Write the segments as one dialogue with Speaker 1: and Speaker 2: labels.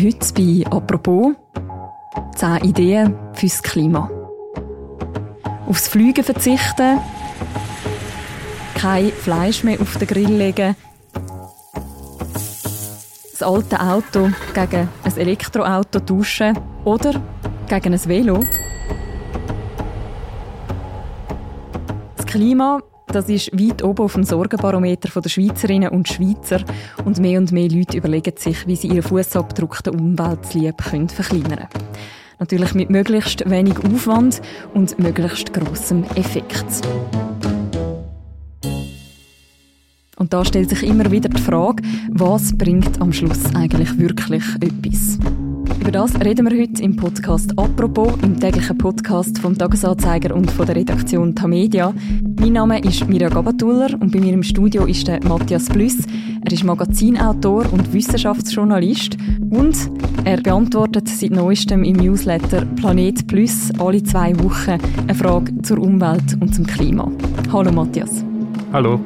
Speaker 1: Heute bei «Apropos» 10 Ideen fürs Klima. Aufs Fliegen verzichten, kein Fleisch mehr auf den Grill legen, das alte Auto gegen ein Elektroauto tauschen oder gegen ein Velo. Das Klima das ist weit oben auf dem Sorgenbarometer der Schweizerinnen und Schweizer und mehr und mehr Leute überlegen sich, wie sie ihren Fußabdruck der Umwelt lieb können verkleinern können. Natürlich mit möglichst wenig Aufwand und möglichst grossem Effekt. Und da stellt sich immer wieder die Frage, was bringt am Schluss eigentlich wirklich etwas? Über das reden wir heute im Podcast «Apropos», im täglichen Podcast vom Tagesanzeiger und von der Redaktion Tamedia. Mein Name ist Mirja Gabatuller und bei mir im Studio ist der Matthias Blüss. Er ist Magazinautor und Wissenschaftsjournalist und er beantwortet seit neuestem im Newsletter Planet Plus alle zwei Wochen eine Frage zur Umwelt und zum Klima. Hallo Matthias.
Speaker 2: Hallo.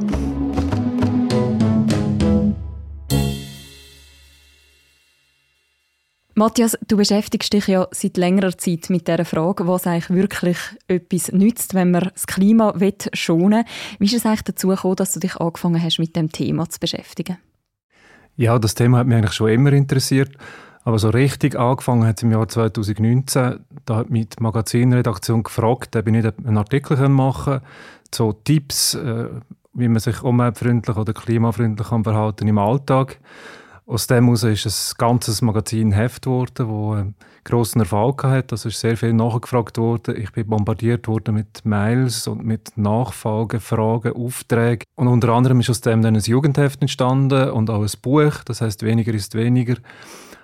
Speaker 1: Matthias, du beschäftigst dich ja seit längerer Zeit mit der Frage, was eigentlich wirklich etwas nützt, wenn man das Klima schonen will. Wie ist es eigentlich dazu gekommen, dass du dich angefangen hast, mit dem Thema zu beschäftigen?
Speaker 2: Ja, das Thema hat mich eigentlich schon immer interessiert. Aber so richtig angefangen hat es im Jahr 2019. Da hat mich die Magazinredaktion gefragt, ob ich nicht einen Artikel machen kann, so Tipps, äh, wie man sich umweltfreundlich oder klimafreundlich verhalten im Alltag. Aus dem heraus ist ein ganzes Magazin Heft geworden, das einen grossen Erfolg hatte. Also ist sehr viel nachgefragt worden. Ich bin bombardiert worden mit Mails und mit Nachfragen, Fragen, Aufträgen. Und unter anderem ist aus dem dann ein Jugendheft entstanden und auch ein Buch. Das heißt weniger ist weniger.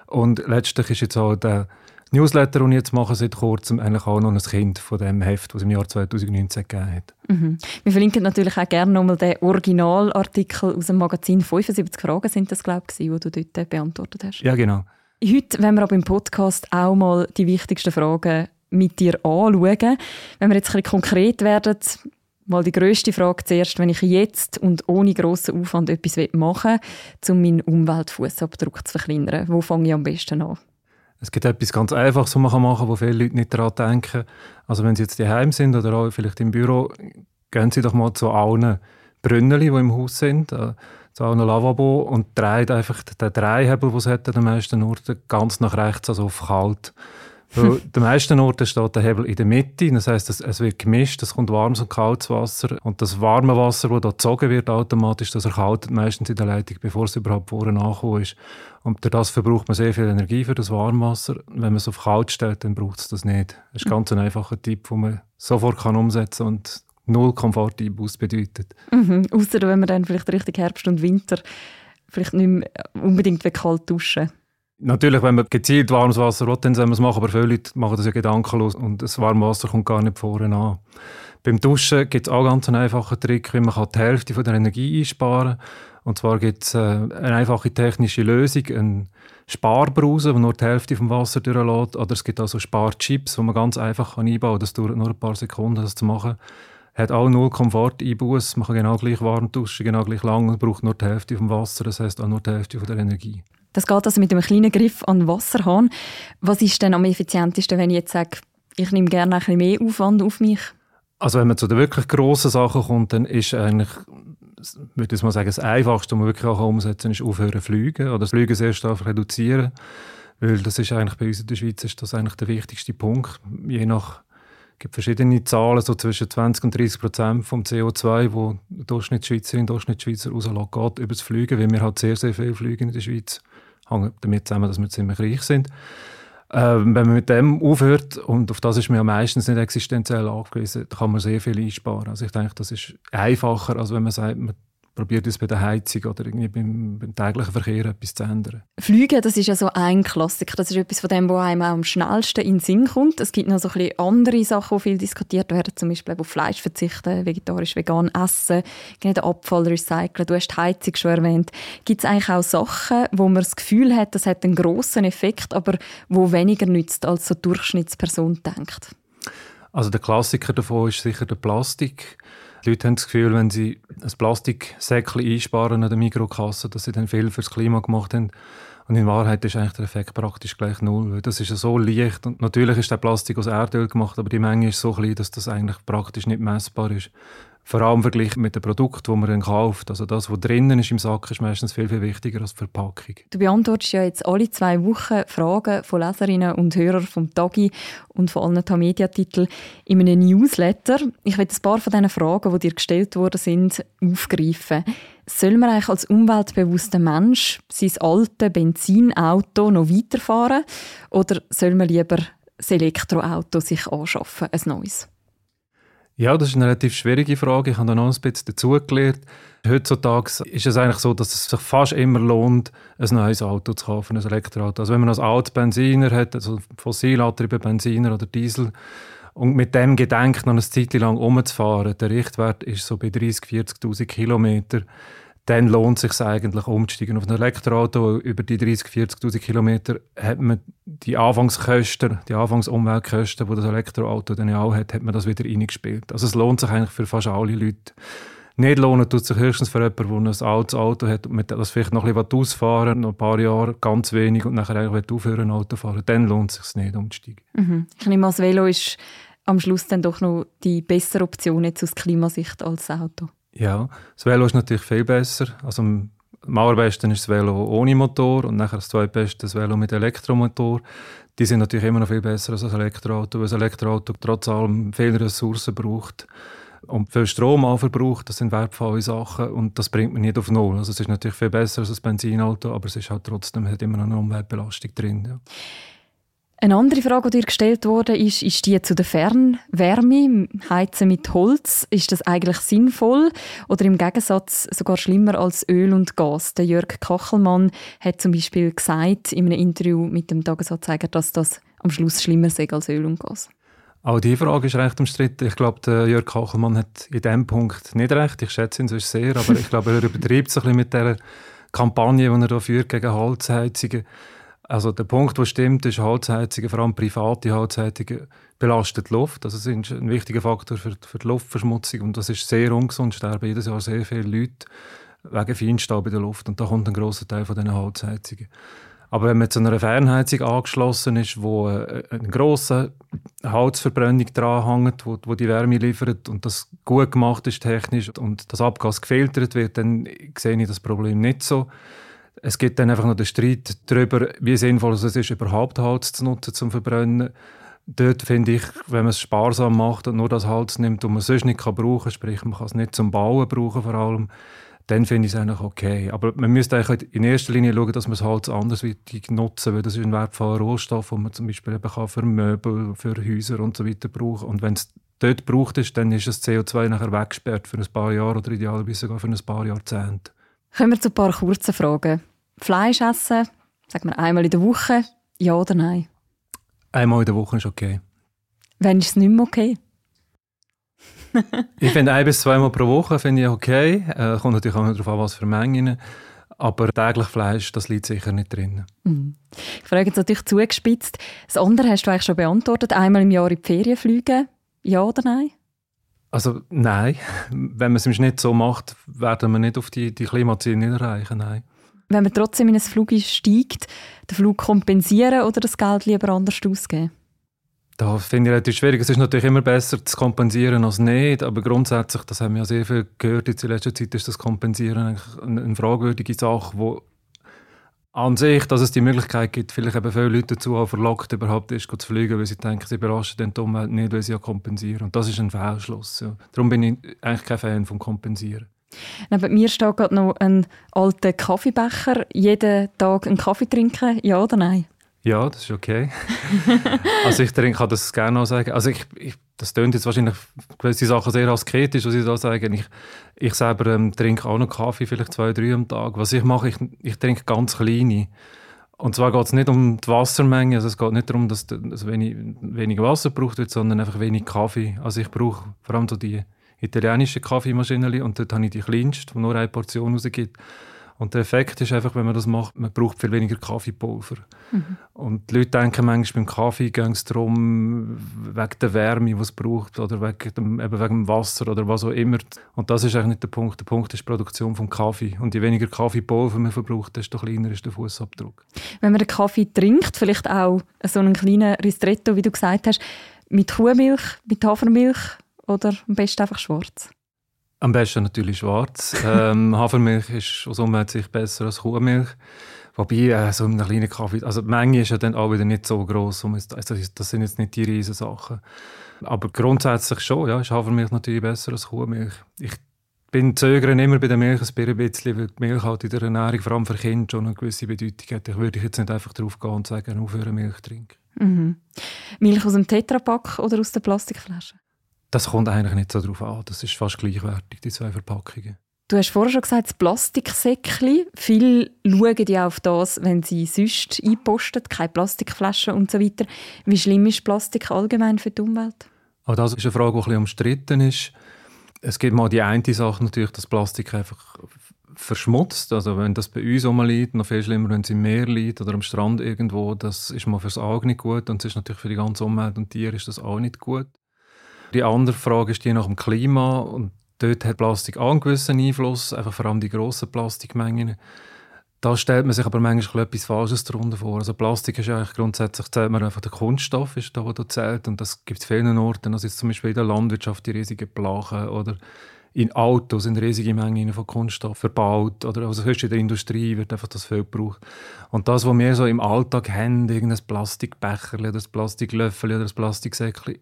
Speaker 2: Und letztlich ist jetzt auch der Newsletter, den ich jetzt mache, seit kurzem eigentlich auch noch ein Kind von dem Heft, das es im Jahr 2019 gegeben hat.
Speaker 1: Mhm. Wir verlinken natürlich auch gerne nochmal den Originalartikel aus dem Magazin 75 Fragen sind das, glaube ich, die du dort beantwortet hast.
Speaker 2: Ja, genau.
Speaker 1: Heute wenn wir aber im Podcast auch mal die wichtigsten Fragen mit dir anschauen. Wenn wir jetzt ein bisschen konkret werden, mal die grösste Frage zuerst, wenn ich jetzt und ohne grossen Aufwand etwas machen will, um meinen Umweltfußabdruck zu verkleinern, wo fange ich am besten an?
Speaker 2: Es gibt etwas ganz Einfaches, was man machen kann, wo viele Leute nicht daran denken. Also wenn sie jetzt daheim sind oder auch vielleicht im Büro, gehen sie doch mal zu allen Brunnen, die im Haus sind, äh, zu allen Lavabo und drehen einfach den Dreihebel, den es hat an den meisten Orten, ganz nach rechts, also auf kalt. Weil den meisten Orten steht der Hebel in der Mitte. Das heisst, es, wird gemischt, es kommt warmes und kaltes Wasser. Und das warme Wasser, das da gezogen wird, automatisch, das erkaltet meistens in der Leitung, bevor es überhaupt vorne angekommen ist. Und durch das verbraucht man sehr viel Energie für das Warmwasser. Wenn man es auf kalt stellt, dann braucht es das nicht. Das ist ganz ein einfacher Tipp, den man sofort kann umsetzen kann und null Komfort-Einbuß bedeutet.
Speaker 1: Mhm. Außer wenn man dann vielleicht richtig Herbst und Winter vielleicht nicht mehr unbedingt kalt duschen
Speaker 2: Natürlich, wenn man gezielt warmes Wasser will, dann soll man es machen, aber viele Leute machen das ja gedankenlos und das warme Wasser kommt gar nicht vorne an. Beim Duschen gibt es auch ganz einen einfachen Trick, wie man die Hälfte von der Energie einsparen kann. Und zwar gibt es äh, eine einfache technische Lösung, einen Sparbrause, der nur die Hälfte vom Wasser durchlässt. Oder es gibt auch so Sparchips, die man ganz einfach einbauen kann. Das dauert nur ein paar Sekunden, das zu machen. Hat auch null Komfort-Einbuß. Man kann genau gleich warm duschen, genau gleich lang und braucht nur die Hälfte vom Wasser. Das heißt auch nur die Hälfte von der Energie.
Speaker 1: Das geht also mit einem kleinen Griff an den Wasserhahn. Was ist denn am effizientesten, wenn ich jetzt sage, ich nehme gerne ein bisschen mehr Aufwand auf mich?
Speaker 2: Also wenn man zu den wirklich grossen Sachen kommt, dann ist eigentlich, würde ich mal sagen, das Einfachste, was man wirklich auch umsetzen kann, ist aufhören zu fliegen oder das Fliegen sehr stark reduzieren. Weil das ist eigentlich bei uns in der Schweiz ist das eigentlich der wichtigste Punkt. Je nach es gibt verschiedene Zahlen, so zwischen 20 und 30 Prozent vom CO2, wo Durchschnittsschweizerin, Durchschnittsschweizer rauslässt, geht über das Fliegen, weil wir halt sehr, sehr viel fliegen in der Schweiz hängt damit zusammen, dass wir ziemlich reich sind. Ähm, wenn man mit dem aufhört, und auf das ist man ja meistens nicht existenziell angewiesen, kann man sehr viel einsparen. Also ich denke, das ist einfacher, als wenn man sagt, man probiert es bei der Heizung oder irgendwie beim, beim, täglichen Verkehr etwas zu ändern.
Speaker 1: Fliegen, das ist ja so ein Klassiker. Das ist etwas von dem, was einem auch am schnellsten in den Sinn kommt. Es gibt noch so ein bisschen andere Sachen, die viel diskutiert werden, zum Beispiel auf Fleisch verzichten, vegetarisch, vegan essen, den Abfall recyceln. Du hast die Heizung schon erwähnt. Gibt es eigentlich auch Sachen, wo man das Gefühl hat, das hat einen grossen Effekt, aber wo weniger nützt, als so Durchschnittsperson denkt?
Speaker 2: Also der Klassiker davon ist sicher der Plastik. Die Leute haben das Gefühl, wenn sie ein Plastiksäckchen einsparen an der Mikrokasse, dass sie dann viel fürs Klima gemacht haben. Und in Wahrheit ist eigentlich der Effekt praktisch gleich null, weil das ist ja so leicht und natürlich ist der Plastik aus Erdöl gemacht, aber die Menge ist so klein, dass das eigentlich praktisch nicht messbar ist. Vor allem verglichen mit dem Produkt, das man dann kauft. Also das, was drinnen ist im Sack, ist meistens viel, viel wichtiger als die Verpackung.
Speaker 1: Du beantwortest ja jetzt alle zwei Wochen Fragen von Leserinnen und Hörern vom Tagi und von allen Tamedia-Titeln in einem Newsletter. Ich will ein paar von diesen Fragen, die dir gestellt worden sind, aufgreifen. Soll man eigentlich als umweltbewusster Mensch sein altes Benzinauto noch weiterfahren oder soll man lieber das Elektroauto sich anschaffen, ein neues?
Speaker 2: Ja, das ist eine relativ schwierige Frage. Ich habe da noch ein bisschen dazugelernt. Heutzutage ist es eigentlich so, dass es sich fast immer lohnt, ein neues Auto zu kaufen, ein Elektroauto. Also wenn man ein altes Benziner hat, also fossilantriebene Benziner oder Diesel, und mit dem Gedenken noch eine Zeit lang umzufahren, der Richtwert ist so bei 30.000, 40.000 Kilometer, dann lohnt es sich eigentlich umzusteigen auf ein Elektroauto. Über die 30.000, 40.000 Kilometer hat man die Anfangskosten, die Anfangsumweltkosten, die das Elektroauto dann auch hat, hat man das wieder reingespielt. Also es lohnt sich eigentlich für fast alle Leute. Nicht lohnen tut sich höchstens für jemanden, der ein altes Auto hat und mit das vielleicht noch ein bisschen ausfahren noch ein paar Jahre ganz wenig und nachher eigentlich aufhören Auto fahren. Dann lohnt es sich nicht umzusteigen.
Speaker 1: Mhm. Ich nehme an, das Velo ist am Schluss dann doch noch die bessere Option jetzt aus Klimasicht als das Auto.
Speaker 2: Ja, das Velo ist natürlich viel besser. Also am allerbesten ist das Velo ohne Motor und nachher das zweitbeste das Velo mit Elektromotor. Die sind natürlich immer noch viel besser als ein Elektroauto, weil ein Elektroauto trotz allem viele Ressourcen braucht und viel Strom verbraucht. Das sind wertvolle Sachen und das bringt man nicht auf Null. Also es ist natürlich viel besser als ein Benzinauto, aber es ist halt trotzdem hat immer noch eine Umweltbelastung drin. Ja.
Speaker 1: Eine andere Frage, die dir gestellt wurde, ist, ist die zu der Fernwärme, Heizen mit Holz. Ist das eigentlich sinnvoll oder im Gegensatz sogar schlimmer als Öl und Gas? Der Jörg Kachelmann hat zum Beispiel gesagt in einem Interview mit dem Tagesanzeiger, dass das am Schluss schlimmer sei als Öl und Gas.
Speaker 2: Auch diese Frage ist recht umstritten. Ich glaube, Jörg Kachelmann hat in diesem Punkt nicht recht. Ich schätze ihn sonst sehr, aber ich glaube, er übertreibt es ein bisschen mit der Kampagne, die er da führt gegen Holzheizungen. Also der Punkt, der stimmt, ist Holzheizungen, vor allem private Holzheizungen, belastet die Luft. Also sind ein wichtiger Faktor für, für die Luftverschmutzung und das ist sehr ungesund. Sterben jedes Jahr sehr viele Leute wegen Feinstaub in der Luft und da kommt ein großer Teil von diesen Holzheizungen. Aber wenn man zu einer Fernheizung angeschlossen ist, wo äh, eine grosse Holzverbrennung dranhängt, wo, wo die Wärme liefert und das gut gemacht ist technisch und das Abgas gefiltert wird, dann sehe ich das Problem nicht so. Es gibt dann einfach noch den Streit darüber, wie sinnvoll es ist, überhaupt Holz zu nutzen zum Verbrennen. Dort finde ich, wenn man es sparsam macht und nur das Holz nimmt, das man sonst nicht brauchen kann, sprich man kann es nicht zum Bauen brauchen vor allem, dann finde ich es eigentlich okay. Aber man müsste eigentlich in erster Linie schauen, dass man das Holz andersweitig nutzen weil das ist ein wertvoller Rohstoff, den man zum Beispiel eben kann für Möbel, für Häuser und so weiter brauchen. Und wenn es dort gebraucht ist, dann ist das CO2 nachher weggesperrt für ein paar Jahre oder idealerweise sogar für ein paar Jahrzehnte.
Speaker 1: Kommen wir zu ein paar kurzen Fragen. Fleisch essen, sagen wir einmal in der Woche, ja oder nein?
Speaker 2: Einmal in der Woche ist okay.
Speaker 1: Wenn ist es nicht mehr okay?
Speaker 2: ich finde ein bis zweimal pro Woche finde ich okay. Äh, kommt natürlich auch darauf an, was für Mengen. Aber täglich Fleisch, das liegt sicher nicht drin.
Speaker 1: Mhm. Ich frage jetzt natürlich zugespitzt. Das andere hast du eigentlich schon beantwortet. Einmal im Jahr in die Ferien fliegen, ja oder nein?
Speaker 2: Also nein. Wenn man es im Schnitt so macht, werden wir nicht auf die, die Klimaziele nicht erreichen, nein
Speaker 1: wenn man trotzdem in ein Flug steigt, den Flug kompensieren oder das Geld lieber anders ausgeben?
Speaker 2: Da finde ich relativ schwierig. Es ist natürlich immer besser zu kompensieren als nicht, aber grundsätzlich, das haben wir ja sehr viel gehört in letzter Zeit, ist das Kompensieren eigentlich eine fragwürdige Sache, wo an sich, dass es die Möglichkeit gibt, vielleicht eben viele Leute dazu auch verlockt, überhaupt erst zu fliegen, weil sie denken, sie belasten die Umwelt nicht, weil sie ja kompensieren. Und das ist ein Fehlschluss. Ja. Darum bin ich eigentlich kein Fan vom Kompensieren.
Speaker 1: Neben mir steht gerade noch ein alter Kaffeebecher. Jeden Tag einen Kaffee trinken, ja oder nein?
Speaker 2: Ja, das ist okay. also ich trinke, kann das gerne auch sagen. Also ich, ich, das tönt jetzt wahrscheinlich gewisse Sachen sehr asketisch, was ich da sage. Ich, ich selber ähm, trinke auch noch Kaffee, vielleicht zwei, drei am Tag. Was ich mache, ich, ich trinke ganz kleine. Und zwar geht es nicht um die Wassermenge, also es geht nicht darum, dass es wenig, wenig Wasser gebraucht wird, sondern einfach wenig Kaffee. Also ich brauche vor allem so die italienische Kaffeemaschine und dort habe ich die kleinste, die nur eine Portion rausgibt. Und der Effekt ist einfach, wenn man das macht, man braucht viel weniger Kaffeepulver. Mhm. Und die Leute denken manchmal, beim Kaffee geht es darum, wegen der Wärme, die es braucht, oder wegen dem, eben wegen dem Wasser oder was auch immer. Und das ist eigentlich nicht der Punkt. Der Punkt ist die Produktion vom Kaffee. Und je weniger Kaffeepulver man verbraucht, desto kleiner ist der Fußabdruck.
Speaker 1: Wenn man den Kaffee trinkt, vielleicht auch so einen kleinen Ristretto, wie du gesagt hast, mit Kuhmilch, mit Hafermilch oder am besten einfach schwarz?
Speaker 2: Am besten natürlich schwarz. ähm, Hafermilch ist aus Umweltsicht besser als Kuhmilch. Wobei, äh, so einen kleinen Kaffee, also die Menge ist ja dann auch wieder nicht so groß. Also das sind jetzt nicht die riesen Sachen. Aber grundsätzlich schon, ja, ist Hafermilch natürlich besser als Kuhmilch. Ich bin zögern immer bei der Milch ein bisschen, weil die Milch halt in der Ernährung, vor allem für Kinder, schon eine gewisse Bedeutung hat. Ich würde jetzt nicht einfach drauf gehen und sagen, aufhören Milch trinken.
Speaker 1: Mhm. Milch aus dem Tetrapack oder aus der Plastikflasche?
Speaker 2: Das kommt eigentlich nicht so drauf an. Das ist fast gleichwertig, die zwei Verpackungen.
Speaker 1: Du hast vorher schon gesagt, das Plastiksäckchen. Viele schauen ja auf das, wenn sie sonst einposten, keine Plastikflaschen und so weiter. Wie schlimm ist Plastik allgemein für die Umwelt?
Speaker 2: Auch das ist eine Frage, die ein bisschen umstritten ist. Es gibt mal die eine Sache natürlich, dass Plastik einfach verschmutzt. Also wenn das bei uns liegt, noch viel schlimmer, wenn es im Meer liegt oder am Strand irgendwo, das ist mal fürs Auge nicht gut und es ist natürlich für die ganze Umwelt und Tiere ist das auch nicht gut. Die andere Frage ist die nach dem Klima und dort hat Plastik einen gewissen Einfluss, einfach vor allem die grossen Plastikmengen. Da stellt man sich aber manchmal etwas Falsches darunter vor. Also Plastik ist eigentlich grundsätzlich, zählt man einfach der Kunststoff, ist da, wo da zählt. Und das gibt es vielen Orten. Also jetzt zum Beispiel in der Landwirtschaft die riesigen Plachen oder in Autos sind riesige Mengen von Kunststoff verbaut oder also in der Industrie wird einfach das viel gebraucht. Und das, was wir so im Alltag haben, irgendein Plastikbecher oder das Plastiklöffel oder das Plastiksäckchen,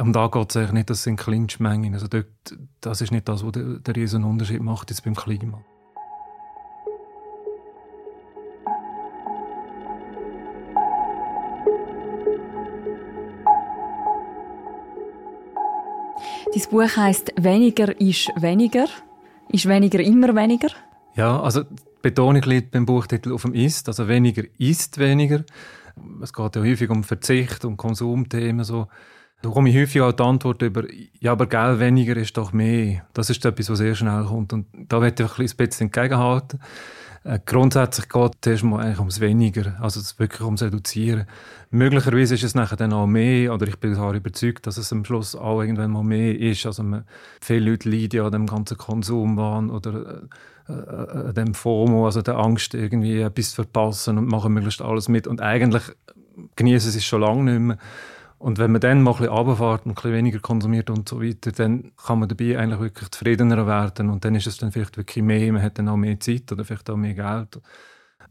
Speaker 2: um da geht es eigentlich nicht, das sind Kleinstmengen. Also dort, das ist nicht das, was der, der riesen Unterschied macht jetzt beim Klima.
Speaker 1: Dein Buch heißt Weniger ist weniger. Ist weniger immer weniger?
Speaker 2: Ja, also die Betonung liegt beim Buchtitel auf dem Ist. Also weniger ist weniger. Es geht ja häufig um Verzicht und Konsumthemen. So. Da komme ich häufig auch die Antwort über, ja, aber Geld weniger ist doch mehr. Das ist etwas, was sehr schnell kommt. Und da werde ich ein bisschen entgegenhalten. Äh, grundsätzlich geht es erstmal eigentlich ums Weniger, also wirklich ums Reduzieren. Möglicherweise ist es nachher dann auch mehr, oder ich bin auch überzeugt, dass es am Schluss auch irgendwann mal mehr ist. Also man, viele Leute leiden an dem ganzen Konsumwahn oder äh, äh, dem FOMO, also der Angst, irgendwie etwas zu verpassen und machen möglichst alles mit. Und eigentlich genießen sie es schon lange nicht mehr. Und wenn man dann mal ein bisschen runterfährt und ein bisschen weniger konsumiert und so weiter, dann kann man dabei eigentlich wirklich zufriedener werden und dann ist es dann vielleicht wirklich mehr, man hat dann auch mehr Zeit oder vielleicht auch mehr Geld.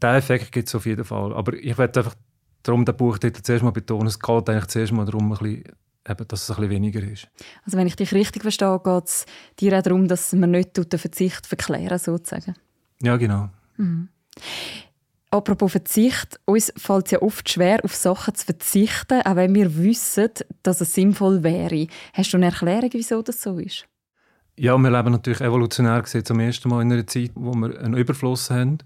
Speaker 2: Der Effekt gibt es auf jeden Fall. Aber ich werde einfach darum den Buchtitel zuerst mal betonen, es geht eigentlich zuerst mal darum, ein bisschen, eben, dass es ein bisschen weniger ist.
Speaker 1: Also wenn ich dich richtig verstehe, geht es dir auch darum, dass man nicht den Verzicht verklären sozusagen?
Speaker 2: Ja, genau.
Speaker 1: Mhm. Apropos Verzicht, uns fällt es ja oft schwer, auf Sachen zu verzichten, auch wenn wir wissen, dass es sinnvoll wäre. Hast du eine Erklärung, wieso das so ist?
Speaker 2: Ja, wir leben natürlich evolutionär gesehen zum ersten Mal in einer Zeit, wo wir einen Überfluss haben.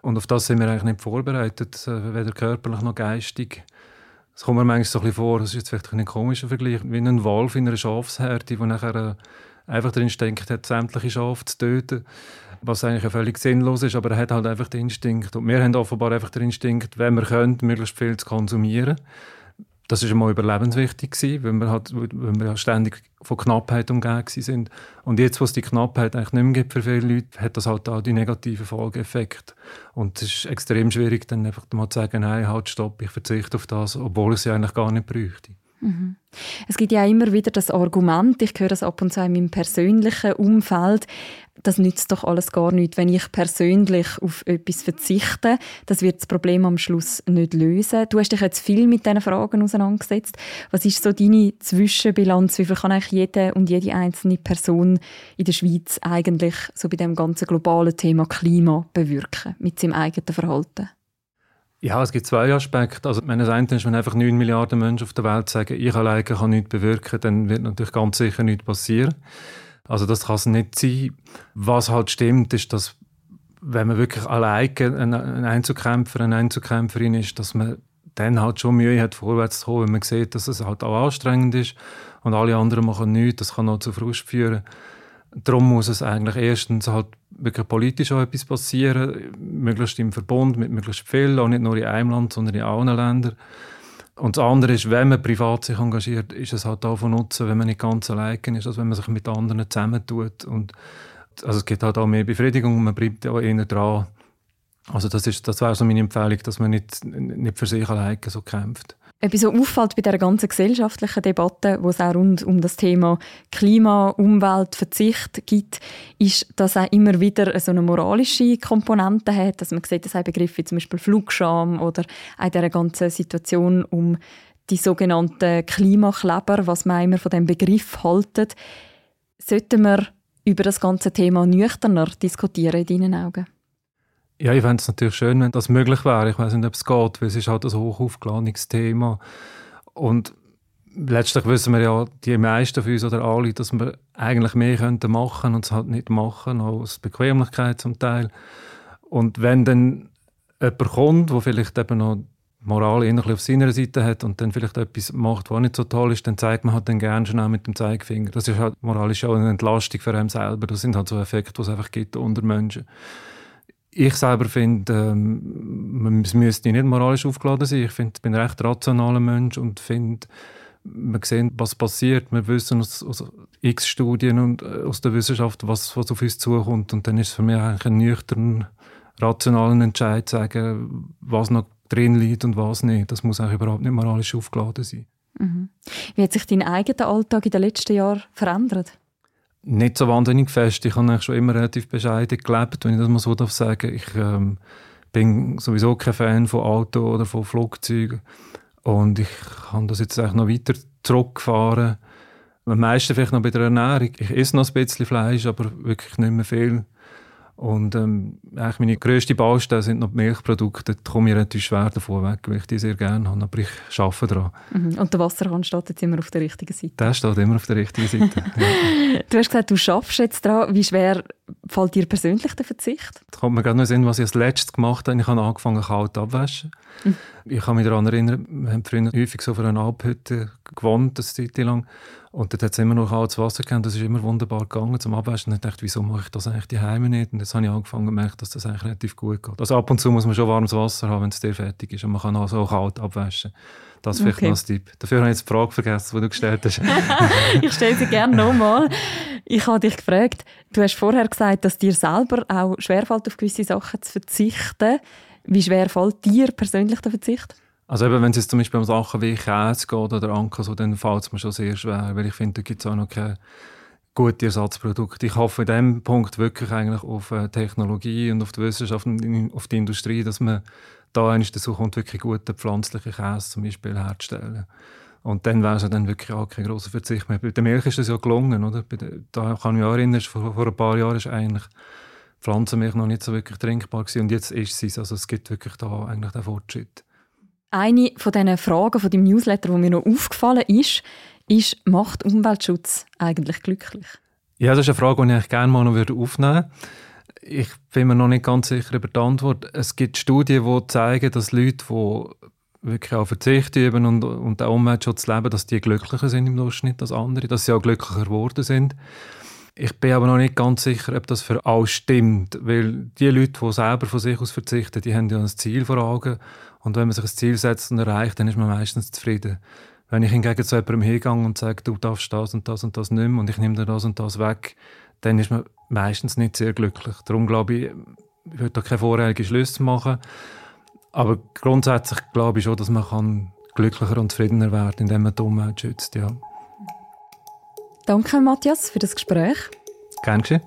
Speaker 2: Und auf das sind wir eigentlich nicht vorbereitet, äh, weder körperlich noch geistig. Es kommt mir manchmal so ein bisschen vor, das ist jetzt vielleicht ein komischer Vergleich, wie ein Wolf in einer Schafsherde, der nachher äh, einfach den Instinkt hat, sämtliche Schafe zu töten was eigentlich völlig sinnlos ist, aber er hat halt einfach den Instinkt. Und wir haben offenbar einfach den Instinkt, wenn wir können, möglichst viel zu konsumieren. Das ist einmal überlebenswichtig gewesen, weil wir, halt, weil wir ständig von Knappheit umgeben sind. Und jetzt, wo es die Knappheit eigentlich nicht mehr gibt für viele Leute, hat das halt auch die negativen Folgeeffekte. Und es ist extrem schwierig, dann einfach mal zu sagen, nein, halt, stopp, ich verzichte auf das, obwohl ich sie eigentlich gar nicht bräuchte.
Speaker 1: Mhm. Es gibt ja immer wieder das Argument, ich höre das ab und zu in meinem persönlichen Umfeld, das nützt doch alles gar nichts, wenn ich persönlich auf etwas verzichte. Das wird das Problem am Schluss nicht lösen. Du hast dich jetzt viel mit diesen Fragen auseinandergesetzt. Was ist so deine Zwischenbilanz? Wie viel kann eigentlich jede und jede einzelne Person in der Schweiz eigentlich so bei dem ganzen globalen Thema Klima bewirken mit seinem eigenen Verhalten?
Speaker 2: Ja, es gibt zwei Aspekte. Also, wenn eine ist, wenn einfach 9 Milliarden Menschen auf der Welt sagen, ich alleine kann nichts bewirken, dann wird natürlich ganz sicher nichts passieren. Also, das kann es nicht sein. Was halt stimmt, ist, dass, wenn man wirklich alleine ein Einzelkämpfer, eine Einzelkämpferin ist, dass man dann halt schon Mühe hat, vorwärts zu kommen, wenn man sieht, dass es halt auch anstrengend ist und alle anderen machen nichts. Das kann auch zu Frust führen. Darum muss es eigentlich erstens halt wirklich politisch auch etwas passieren, möglichst im Verbund mit möglichst vielen, auch nicht nur in einem Land, sondern in allen Ländern. Und das andere ist, wenn man privat sich engagiert, ist es halt auch von Nutzen, wenn man nicht ganz allein ist, als wenn man sich mit anderen zusammentut. Und also es gibt halt auch mehr Befriedigung und man bleibt auch eher dran. Also das, das wäre so meine Empfehlung, dass man nicht, nicht für sich alleine so kämpft.
Speaker 1: Etwas auffällt bei dieser ganzen gesellschaftlichen Debatte, wo es auch rund um das Thema Klima, Umwelt, Verzicht gibt, ist, dass auch immer wieder so eine moralische Komponente hat, dass man sieht, dass auch Begriffe wie zum Beispiel Flugscham oder auch dieser ganzen Situation um die sogenannten Klimakleber, was man immer von dem Begriff haltet. Sollten wir über das ganze Thema nüchterner diskutieren in deinen Augen?
Speaker 2: Ja, ich fände es natürlich schön, wenn das möglich wäre. Ich weiß nicht, ob es geht, weil es ist halt ein hoch aufgeladenes Thema. Und letztlich wissen wir ja, die meisten von uns oder alle, dass wir eigentlich mehr könnten machen und es halt nicht machen, auch aus Bequemlichkeit zum Teil. Und wenn dann jemand kommt, der vielleicht eben noch Moral auf seiner Seite hat und dann vielleicht etwas macht, was nicht so toll ist, dann zeigt man halt dann gerne schon auch mit dem Zeigefinger. Das ist halt moralisch auch eine Entlastung für einen selber. Das sind halt so Effekte, die es einfach gibt unter Menschen. Ich selber finde, ähm, es müsste nicht moralisch aufgeladen sein. Ich finde, ich bin ein recht rationaler Mensch und finde, wir sehen, was passiert. Wir wissen aus, aus x Studien und äh, aus der Wissenschaft, was, was auf uns zukommt. Und dann ist es für mich eigentlich ein nüchtern, rationaler Entscheid, zu sagen, was noch drin liegt und was nicht. Das muss eigentlich überhaupt nicht moralisch aufgeladen sein.
Speaker 1: Mhm. Wie hat sich dein eigener Alltag in den letzten Jahren verändert?
Speaker 2: Nicht so wahnsinnig fest. Ich habe schon immer relativ bescheiden gelebt, wenn ich das mal so darf sagen. Ich ähm, bin sowieso kein Fan von Auto oder von Flugzeugen und ich habe das jetzt noch weiter zurückgefahren. Am meisten vielleicht noch bei der Ernährung. Ich esse noch ein bisschen Fleisch, aber wirklich nicht mehr viel. Und ähm, eigentlich meine grösste Baustelle sind noch die Milchprodukte. Da komme ich relativ schwer davon weg, weil ich die sehr gerne habe. Aber ich arbeite daran.
Speaker 1: Mhm. Und der Wasserhahn steht jetzt immer auf der richtigen Seite?
Speaker 2: Der steht immer auf der richtigen Seite.
Speaker 1: ja. Du hast gesagt, du arbeitest jetzt daran. Wie schwer fällt dir persönlich der Verzicht?
Speaker 2: Da kommt mir gerade noch Sinn, was ich als letztes gemacht habe. Ich habe angefangen, kalt abwaschen. Mhm. Ich kann mich daran erinnern, wir haben früher häufig so für eine Alphütte gewohnt, eine Zeit lang. Und dort hat es immer noch kaltes Wasser gegeben. Das ist immer wunderbar gegangen zum Abwaschen. Und ich dachte, wieso mache ich das eigentlich die Heime nicht? Und jetzt habe ich angefangen zu merken, dass das eigentlich relativ gut geht. Also ab und zu muss man schon warmes Wasser haben, wenn es dir fertig ist. Und man kann auch so kalt abwaschen. Das ist vielleicht okay. noch ein Tipp. Dafür habe ich jetzt die Frage vergessen, die du gestellt hast.
Speaker 1: ich stelle sie gerne nochmal. Ich habe dich gefragt, du hast vorher gesagt, dass dir selber auch schwerfällt, auf gewisse Sachen zu verzichten. Wie schwer fällt dir persönlich der Verzicht?
Speaker 2: Also eben, wenn es jetzt zum Beispiel um Sachen wie Käse geht oder Anker, so, dann fällt es mir schon sehr schwer, weil ich finde, da gibt es auch noch keine gute Ersatzprodukte. Ich hoffe in diesem Punkt wirklich eigentlich auf äh, Technologie und auf die Wissenschaft und auf die Industrie, dass man da eigentlich dazu kommt, wirklich gute pflanzliche Käse zum Beispiel herzustellen. Und dann wäre es dann wirklich auch kein grosser Verzicht mehr. Bei der Milch ist das ja gelungen, oder? Da kann ich mich erinnern, vor, vor ein paar Jahren ist eigentlich Pflanzenmilch noch nicht so wirklich trinkbar gewesen. Und jetzt ist sie Also es gibt wirklich da eigentlich den Fortschritt.
Speaker 1: Eine von diesen Fragen von dem Newsletter, die mir noch aufgefallen ist, ist, macht Umweltschutz eigentlich glücklich?
Speaker 2: Ja, das ist eine Frage, die ich gerne mal noch aufnehmen würde. Ich bin mir noch nicht ganz sicher über die Antwort. Es gibt Studien, die zeigen, dass Leute, die wirklich auch Verzicht üben und, und den Umweltschutz leben, dass die glücklicher sind im Durchschnitt als andere, dass sie auch glücklicher geworden sind. Ich bin aber noch nicht ganz sicher, ob das für alle stimmt, weil die Leute, die selber von sich aus verzichten, die haben ja ein Ziel vor Augen und wenn man sich ein Ziel setzt und erreicht, dann ist man meistens zufrieden. Wenn ich hingegen zu jemandem hingehe und sage, du darfst das und das und das nicht mehr und ich nehme dir das und das weg, dann ist man meistens nicht sehr glücklich. Darum glaube ich, ich würde da keine voreilige Schlüsse machen. Aber grundsätzlich glaube ich schon, dass man glücklicher und zufriedener werden kann, indem man die Umwelt schützt. Ja.
Speaker 1: Danke, Matthias, für das Gespräch.
Speaker 2: Gerne geschehen.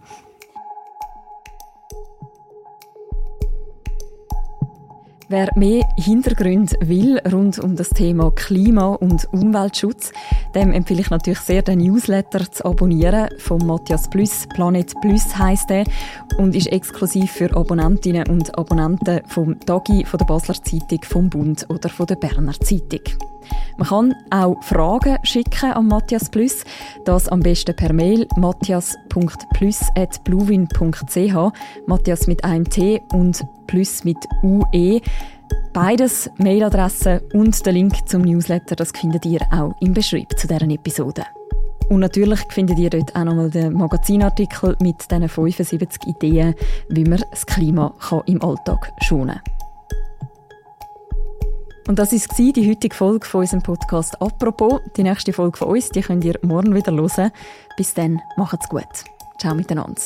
Speaker 1: Wer mehr Hintergründe will rund um das Thema Klima- und Umweltschutz, dem empfehle ich natürlich sehr, den Newsletter zu abonnieren vom Matthias Plus. Planet Plus heisst er und ist exklusiv für Abonnentinnen und Abonnenten vom Tagi, von der Basler Zeitung, vom Bund oder von der Berner Zeitung. Man kann auch Fragen schicken an Matthias Plus. Das am besten per Mail matthias.plus.bluewin.ch. Matthias mit einem T und Plus mit UE. Beides Mailadresse und der Link zum Newsletter, das findet ihr auch im Beschreibung zu deren Episode. Und natürlich findet ihr dort auch nochmal den Magazinartikel mit diesen 75 Ideen, wie man das Klima im Alltag schonen kann. Und das war die heutige Folge von unserem Podcast «Apropos». Die nächste Folge von uns die könnt ihr morgen wieder hören. Bis dann, macht's gut. Ciao miteinander.